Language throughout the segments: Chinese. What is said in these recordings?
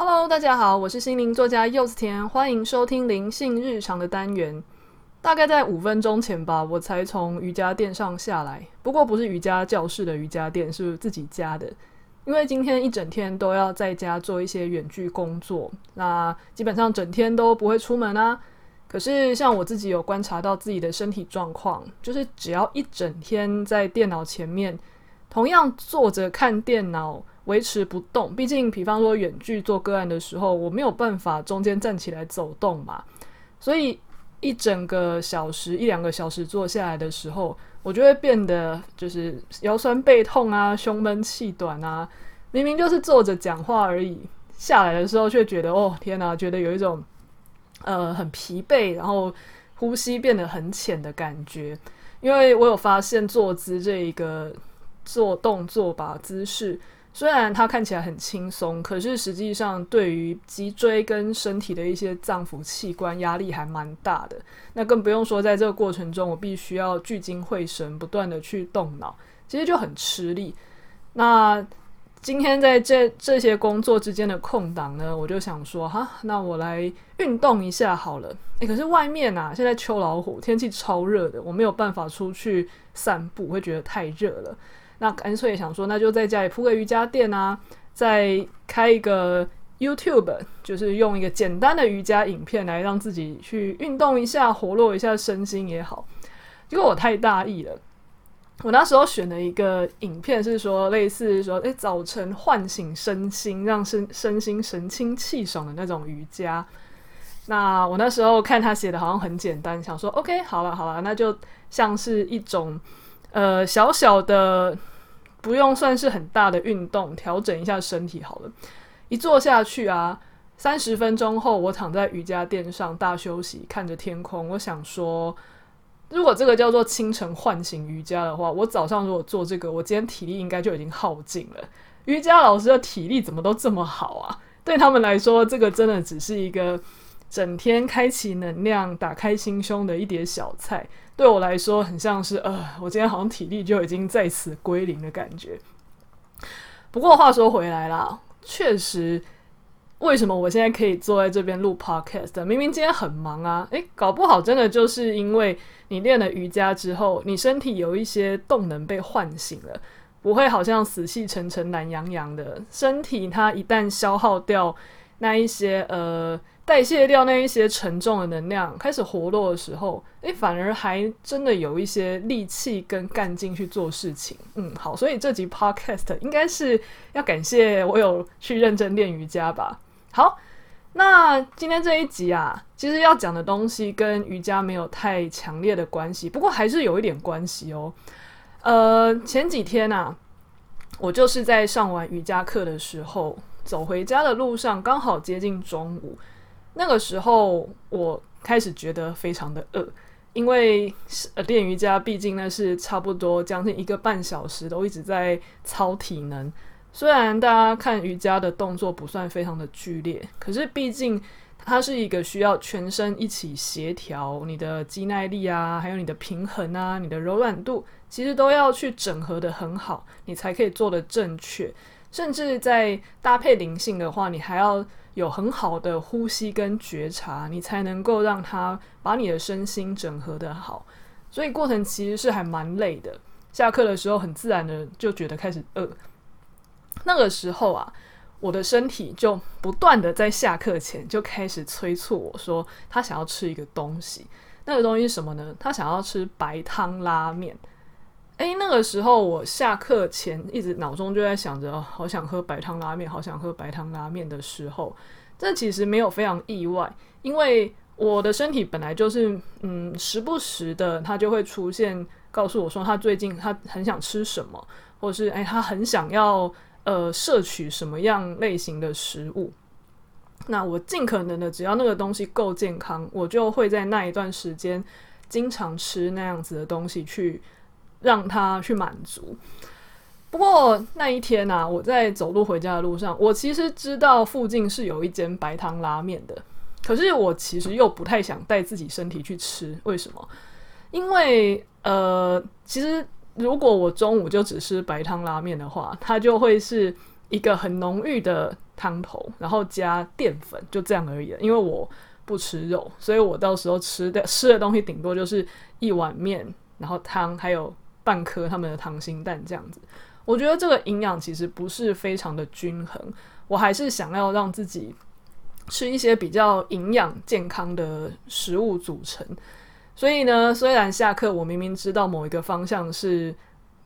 Hello，大家好，我是心灵作家柚子甜，欢迎收听灵性日常的单元。大概在五分钟前吧，我才从瑜伽垫上下来。不过不是瑜伽教室的瑜伽垫，是自己家的。因为今天一整天都要在家做一些远距工作，那基本上整天都不会出门啊。可是像我自己有观察到自己的身体状况，就是只要一整天在电脑前面，同样坐着看电脑。维持不动，毕竟，比方说远距做个案的时候，我没有办法中间站起来走动嘛，所以一整个小时、一两个小时坐下来的时候，我就会变得就是腰酸背痛啊、胸闷气短啊。明明就是坐着讲话而已，下来的时候却觉得哦天哪，觉得有一种呃很疲惫，然后呼吸变得很浅的感觉。因为我有发现坐姿这一个做动作吧姿势。虽然它看起来很轻松，可是实际上对于脊椎跟身体的一些脏腑器官压力还蛮大的。那更不用说在这个过程中，我必须要聚精会神，不断的去动脑，其实就很吃力。那今天在这这些工作之间的空档呢，我就想说，哈，那我来运动一下好了。诶，可是外面啊，现在秋老虎，天气超热的，我没有办法出去散步，会觉得太热了。那干脆想说，那就在家里铺个瑜伽垫啊，再开一个 YouTube，就是用一个简单的瑜伽影片来让自己去运动一下，活络一下身心也好。结果我太大意了，我那时候选了一个影片，是说类似说，诶，早晨唤醒身心，让身身心神清气爽的那种瑜伽。那我那时候看他写的好像很简单，想说 OK，好了好了，那就像是一种。呃，小小的不用算是很大的运动，调整一下身体好了。一坐下去啊，三十分钟后，我躺在瑜伽垫上大休息，看着天空。我想说，如果这个叫做清晨唤醒瑜伽的话，我早上如果做这个，我今天体力应该就已经耗尽了。瑜伽老师的体力怎么都这么好啊？对他们来说，这个真的只是一个整天开启能量、打开心胸的一碟小菜。对我来说，很像是呃，我今天好像体力就已经在此归零的感觉。不过话说回来啦，确实，为什么我现在可以坐在这边录 podcast？明明今天很忙啊，诶，搞不好真的就是因为你练了瑜伽之后，你身体有一些动能被唤醒了，不会好像死气沉沉、懒洋洋的。身体它一旦消耗掉那一些呃。代谢掉那一些沉重的能量，开始活络的时候，诶，反而还真的有一些力气跟干劲去做事情。嗯，好，所以这集 podcast 应该是要感谢我有去认真练瑜伽吧。好，那今天这一集啊，其实要讲的东西跟瑜伽没有太强烈的关系，不过还是有一点关系哦。呃，前几天啊，我就是在上完瑜伽课的时候，走回家的路上，刚好接近中午。那个时候，我开始觉得非常的饿，因为练瑜伽毕竟呢是差不多将近一个半小时都一直在操体能。虽然大家看瑜伽的动作不算非常的剧烈，可是毕竟它是一个需要全身一起协调，你的肌耐力啊，还有你的平衡啊，你的柔软度，其实都要去整合得很好，你才可以做得正确。甚至在搭配灵性的话，你还要。有很好的呼吸跟觉察，你才能够让他把你的身心整合得好。所以过程其实是还蛮累的。下课的时候很自然的就觉得开始饿。那个时候啊，我的身体就不断的在下课前就开始催促我说，他想要吃一个东西。那个东西是什么呢？他想要吃白汤拉面。诶，那个时候我下课前一直脑中就在想着，好想喝白汤拉面，好想喝白汤拉面的时候，这其实没有非常意外，因为我的身体本来就是，嗯，时不时的它就会出现，告诉我说他最近他很想吃什么，或是诶，他很想要呃摄取什么样类型的食物。那我尽可能的，只要那个东西够健康，我就会在那一段时间经常吃那样子的东西去。让他去满足。不过那一天啊，我在走路回家的路上，我其实知道附近是有一间白汤拉面的，可是我其实又不太想带自己身体去吃。为什么？因为呃，其实如果我中午就只吃白汤拉面的话，它就会是一个很浓郁的汤头，然后加淀粉，就这样而已。因为我不吃肉，所以我到时候吃的吃的东西顶多就是一碗面，然后汤，还有半颗他们的溏心蛋这样子。我觉得这个营养其实不是非常的均衡，我还是想要让自己吃一些比较营养健康的食物组成。所以呢，虽然下课我明明知道某一个方向是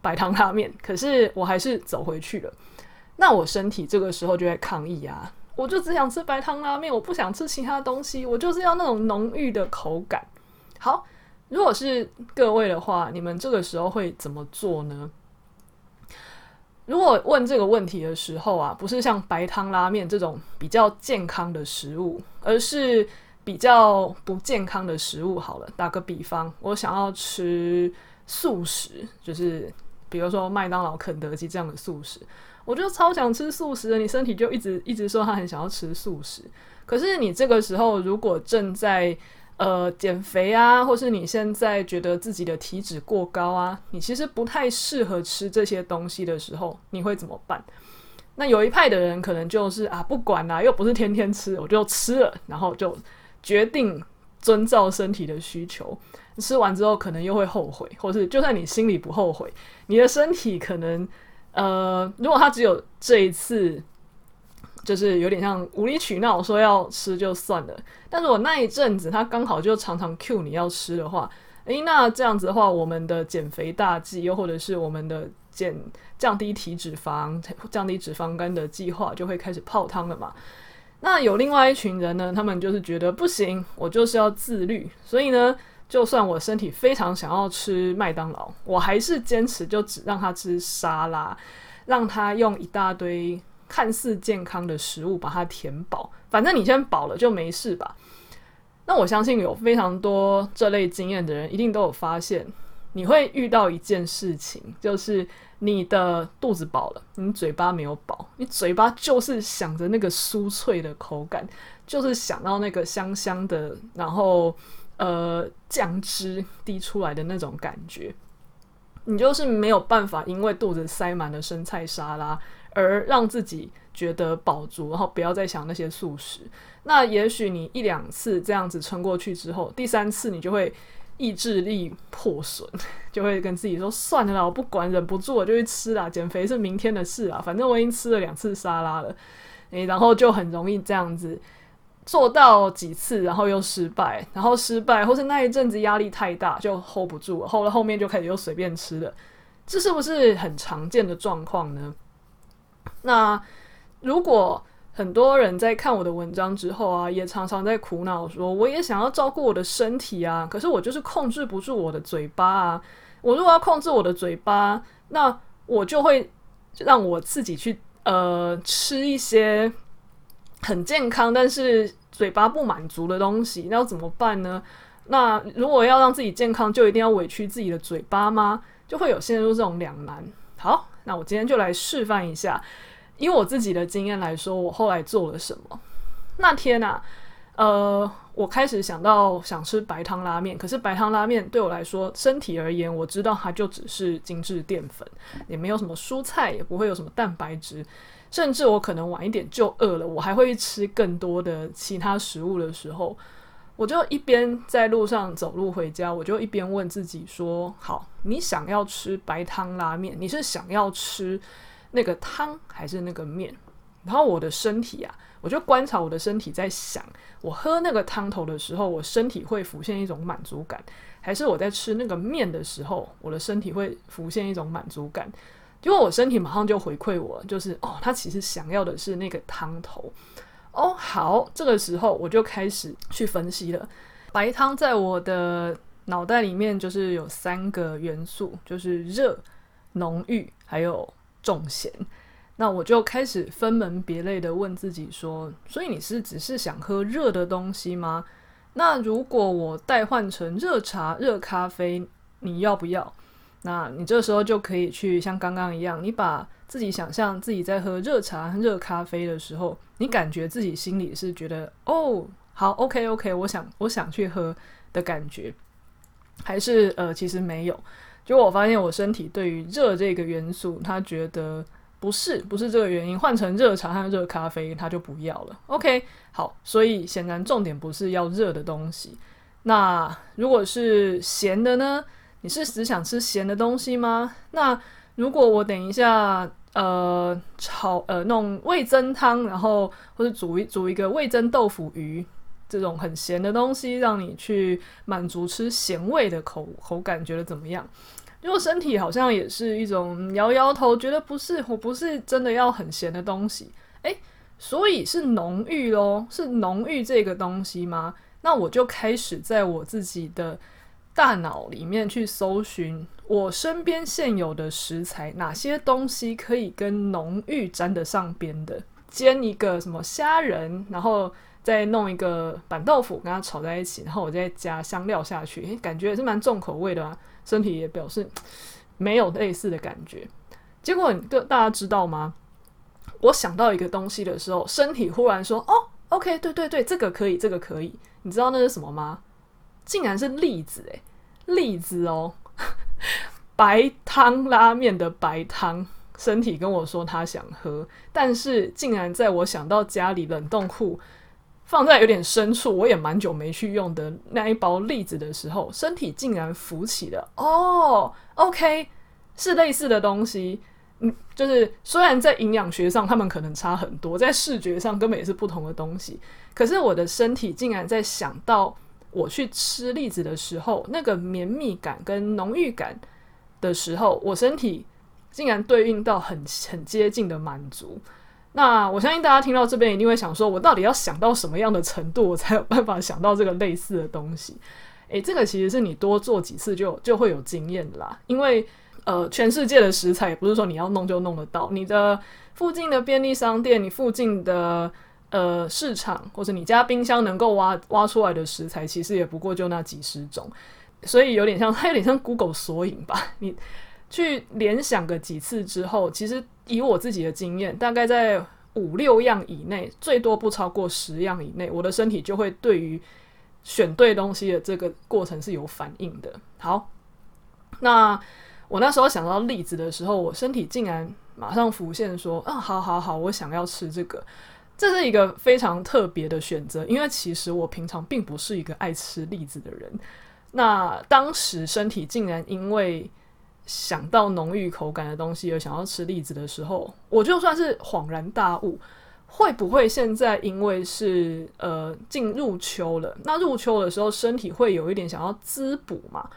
白汤拉面，可是我还是走回去了。那我身体这个时候就会抗议啊，我就只想吃白汤拉面，我不想吃其他东西，我就是要那种浓郁的口感。好，如果是各位的话，你们这个时候会怎么做呢？如果问这个问题的时候啊，不是像白汤拉面这种比较健康的食物，而是比较不健康的食物。好了，打个比方，我想要吃素食，就是比如说麦当劳、肯德基这样的素食，我就超想吃素食的。你身体就一直一直说他很想要吃素食，可是你这个时候如果正在呃，减肥啊，或是你现在觉得自己的体脂过高啊，你其实不太适合吃这些东西的时候，你会怎么办？那有一派的人可能就是啊，不管啦，又不是天天吃，我就吃了，然后就决定遵照身体的需求。吃完之后可能又会后悔，或是就算你心里不后悔，你的身体可能呃，如果他只有这一次。就是有点像无理取闹，说要吃就算了。但是我那一阵子，他刚好就常常 cue 你要吃的话，诶，那这样子的话，我们的减肥大计，又或者是我们的减降低体脂肪、降低脂肪肝的计划，就会开始泡汤了嘛。那有另外一群人呢，他们就是觉得不行，我就是要自律，所以呢，就算我身体非常想要吃麦当劳，我还是坚持就只让他吃沙拉，让他用一大堆。看似健康的食物把它填饱，反正你先饱了就没事吧。那我相信有非常多这类经验的人，一定都有发现，你会遇到一件事情，就是你的肚子饱了，你嘴巴没有饱，你嘴巴就是想着那个酥脆的口感，就是想到那个香香的，然后呃酱汁滴出来的那种感觉，你就是没有办法，因为肚子塞满了生菜沙拉。而让自己觉得饱足，然后不要再想那些素食。那也许你一两次这样子撑过去之后，第三次你就会意志力破损，就会跟自己说：“算了啦，我不管，忍不住我就去吃啦。减肥是明天的事啊，反正我已经吃了两次沙拉了。”诶，然后就很容易这样子做到几次，然后又失败，然后失败，或是那一阵子压力太大就 hold 不住了，后来后面就开始又随便吃了。这是不是很常见的状况呢？那如果很多人在看我的文章之后啊，也常常在苦恼说，我也想要照顾我的身体啊，可是我就是控制不住我的嘴巴啊。我如果要控制我的嘴巴，那我就会让我自己去呃吃一些很健康，但是嘴巴不满足的东西，那要怎么办呢？那如果要让自己健康，就一定要委屈自己的嘴巴吗？就会有陷入这种两难。好，那我今天就来示范一下。以我自己的经验来说，我后来做了什么？那天啊，呃，我开始想到想吃白汤拉面，可是白汤拉面对我来说，身体而言，我知道它就只是精致淀粉，也没有什么蔬菜，也不会有什么蛋白质，甚至我可能晚一点就饿了，我还会吃更多的其他食物的时候，我就一边在路上走路回家，我就一边问自己说：好，你想要吃白汤拉面，你是想要吃？那个汤还是那个面，然后我的身体啊，我就观察我的身体，在想，我喝那个汤头的时候，我身体会浮现一种满足感，还是我在吃那个面的时候，我的身体会浮现一种满足感？结果我身体马上就回馈我，就是哦，他其实想要的是那个汤头。哦，好，这个时候我就开始去分析了，白汤在我的脑袋里面就是有三个元素，就是热、浓郁，还有。重咸，那我就开始分门别类的问自己说：所以你是只是想喝热的东西吗？那如果我代换成热茶、热咖啡，你要不要？那你这时候就可以去像刚刚一样，你把自己想象自己在喝热茶、热咖啡的时候，你感觉自己心里是觉得哦，好，OK OK，我想我想去喝的感觉，还是呃，其实没有。就我发现，我身体对于热这个元素，它觉得不是，不是这个原因，换成热茶和热咖啡，他就不要了。OK，好，所以显然重点不是要热的东西。那如果是咸的呢？你是只想吃咸的东西吗？那如果我等一下呃炒呃弄味噌汤，然后或者煮一煮一个味噌豆腐鱼这种很咸的东西，让你去满足吃咸味的口口感，觉得怎么样？如果身体好像也是一种摇摇头，觉得不是，我不是真的要很咸的东西，诶，所以是浓郁咯，是浓郁这个东西吗？那我就开始在我自己的大脑里面去搜寻我身边现有的食材，哪些东西可以跟浓郁沾得上边的？煎一个什么虾仁，然后再弄一个板豆腐跟它炒在一起，然后我再加香料下去，诶，感觉也是蛮重口味的啊。身体也表示没有类似的感觉。结果你，大家知道吗？我想到一个东西的时候，身体忽然说：“哦，OK，对对对，这个可以，这个可以。”你知道那是什么吗？竟然是栗子诶、栗子哦，白汤拉面的白汤。身体跟我说他想喝，但是竟然在我想到家里冷冻库放在有点深处，我也蛮久没去用的那一包栗子的时候，身体竟然浮起了。哦，OK，是类似的东西。嗯，就是虽然在营养学上他们可能差很多，在视觉上根本也是不同的东西。可是我的身体竟然在想到我去吃栗子的时候，那个绵密感跟浓郁感的时候，我身体竟然对应到很很接近的满足。那我相信大家听到这边一定会想说，我到底要想到什么样的程度，我才有办法想到这个类似的东西？诶，这个其实是你多做几次就就会有经验啦，因为。呃，全世界的食材也不是说你要弄就弄得到。你的附近的便利商店，你附近的呃市场，或者你家冰箱能够挖挖出来的食材，其实也不过就那几十种。所以有点像，它 有点像 Google 索引吧。你去联想个几次之后，其实以我自己的经验，大概在五六样以内，最多不超过十样以内，我的身体就会对于选对东西的这个过程是有反应的。好，那。我那时候想到栗子的时候，我身体竟然马上浮现说：“啊，好好好，我想要吃这个。”这是一个非常特别的选择，因为其实我平常并不是一个爱吃栗子的人。那当时身体竟然因为想到浓郁口感的东西而想要吃栗子的时候，我就算是恍然大悟，会不会现在因为是呃进入秋了，那入秋的时候身体会有一点想要滋补嘛？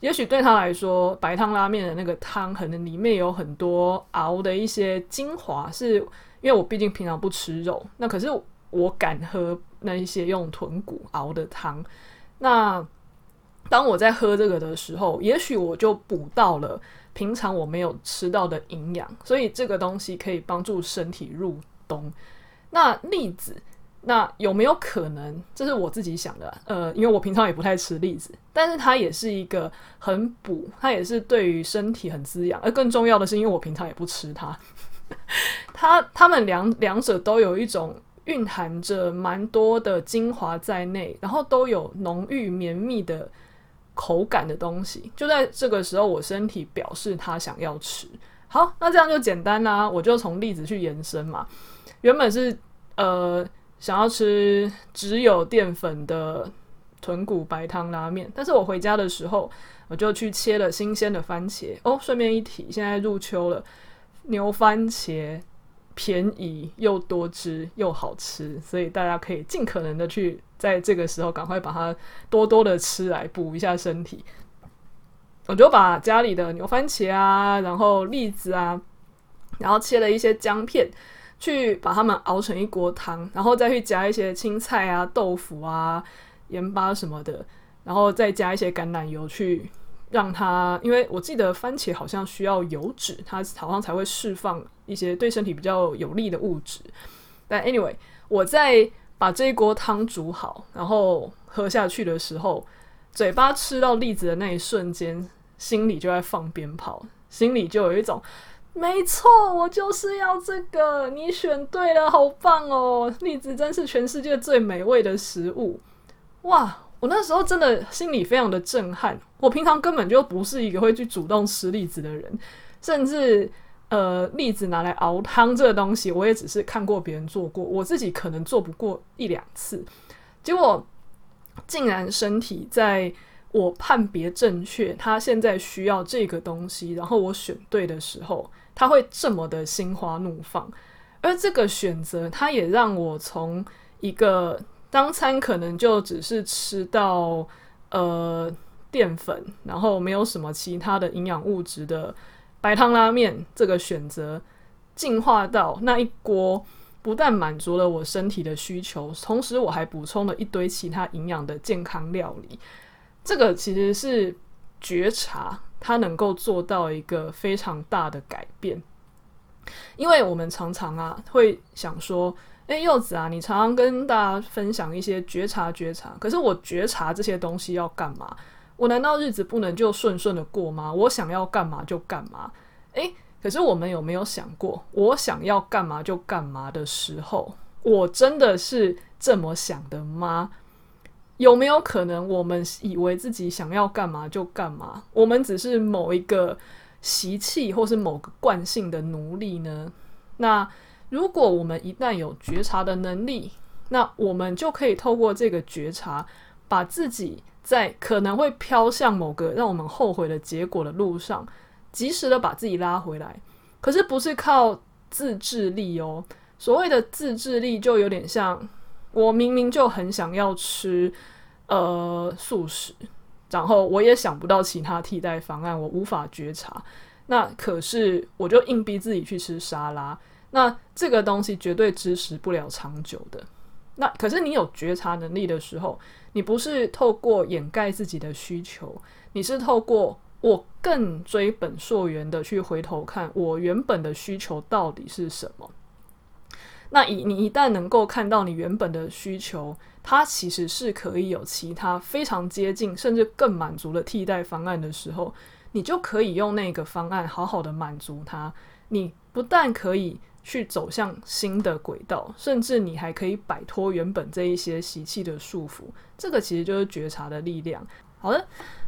也许对他来说，白汤拉面的那个汤可能里面有很多熬的一些精华，是因为我毕竟平常不吃肉，那可是我敢喝那一些用豚骨熬的汤。那当我在喝这个的时候，也许我就补到了平常我没有吃到的营养，所以这个东西可以帮助身体入冬。那栗子。那有没有可能？这是我自己想的，呃，因为我平常也不太吃栗子，但是它也是一个很补，它也是对于身体很滋养。而更重要的是，因为我平常也不吃它，它它们两两者都有一种蕴含着蛮多的精华在内，然后都有浓郁绵密的口感的东西。就在这个时候，我身体表示它想要吃。好，那这样就简单啦，我就从例子去延伸嘛。原本是呃。想要吃只有淀粉的豚骨白汤拉面，但是我回家的时候，我就去切了新鲜的番茄。哦，顺便一提，现在入秋了，牛番茄便宜又多汁又好吃，所以大家可以尽可能的去在这个时候赶快把它多多的吃来补一下身体。我就把家里的牛番茄啊，然后栗子啊，然后切了一些姜片。去把它们熬成一锅汤，然后再去加一些青菜啊、豆腐啊、盐巴什么的，然后再加一些橄榄油去让它，因为我记得番茄好像需要油脂，它好像才会释放一些对身体比较有利的物质。但 anyway，我在把这一锅汤煮好，然后喝下去的时候，嘴巴吃到栗子的那一瞬间，心里就在放鞭炮，心里就有一种。没错，我就是要这个。你选对了，好棒哦！栗子真是全世界最美味的食物。哇，我那时候真的心里非常的震撼。我平常根本就不是一个会去主动吃栗子的人，甚至呃栗子拿来熬汤这个东西，我也只是看过别人做过，我自己可能做不过一两次。结果竟然身体在我判别正确，他现在需要这个东西，然后我选对的时候，他会这么的心花怒放。而这个选择，它也让我从一个当餐可能就只是吃到呃淀粉，然后没有什么其他的营养物质的白汤拉面这个选择，进化到那一锅不但满足了我身体的需求，同时我还补充了一堆其他营养的健康料理。这个其实是觉察，它能够做到一个非常大的改变。因为我们常常啊会想说，诶，柚子啊，你常常跟大家分享一些觉察觉察，可是我觉察这些东西要干嘛？我难道日子不能就顺顺的过吗？我想要干嘛就干嘛？诶，可是我们有没有想过，我想要干嘛就干嘛的时候，我真的是这么想的吗？有没有可能我们以为自己想要干嘛就干嘛？我们只是某一个。习气或是某个惯性的奴隶呢？那如果我们一旦有觉察的能力，那我们就可以透过这个觉察，把自己在可能会飘向某个让我们后悔的结果的路上，及时的把自己拉回来。可是不是靠自制力哦。所谓的自制力，就有点像我明明就很想要吃呃素食。然后我也想不到其他替代方案，我无法觉察。那可是我就硬逼自己去吃沙拉。那这个东西绝对支持不了长久的。那可是你有觉察能力的时候，你不是透过掩盖自己的需求，你是透过我更追本溯源的去回头看我原本的需求到底是什么。那一你一旦能够看到你原本的需求。它其实是可以有其他非常接近甚至更满足的替代方案的时候，你就可以用那个方案好好的满足它。你不但可以去走向新的轨道，甚至你还可以摆脱原本这一些习气的束缚。这个其实就是觉察的力量。好的。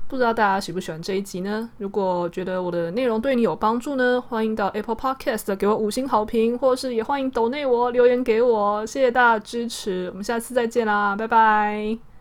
不知道大家喜不喜欢这一集呢？如果觉得我的内容对你有帮助呢，欢迎到 Apple Podcast 给我五星好评，或是也欢迎抖内我留言给我，谢谢大家支持，我们下次再见啦，拜拜。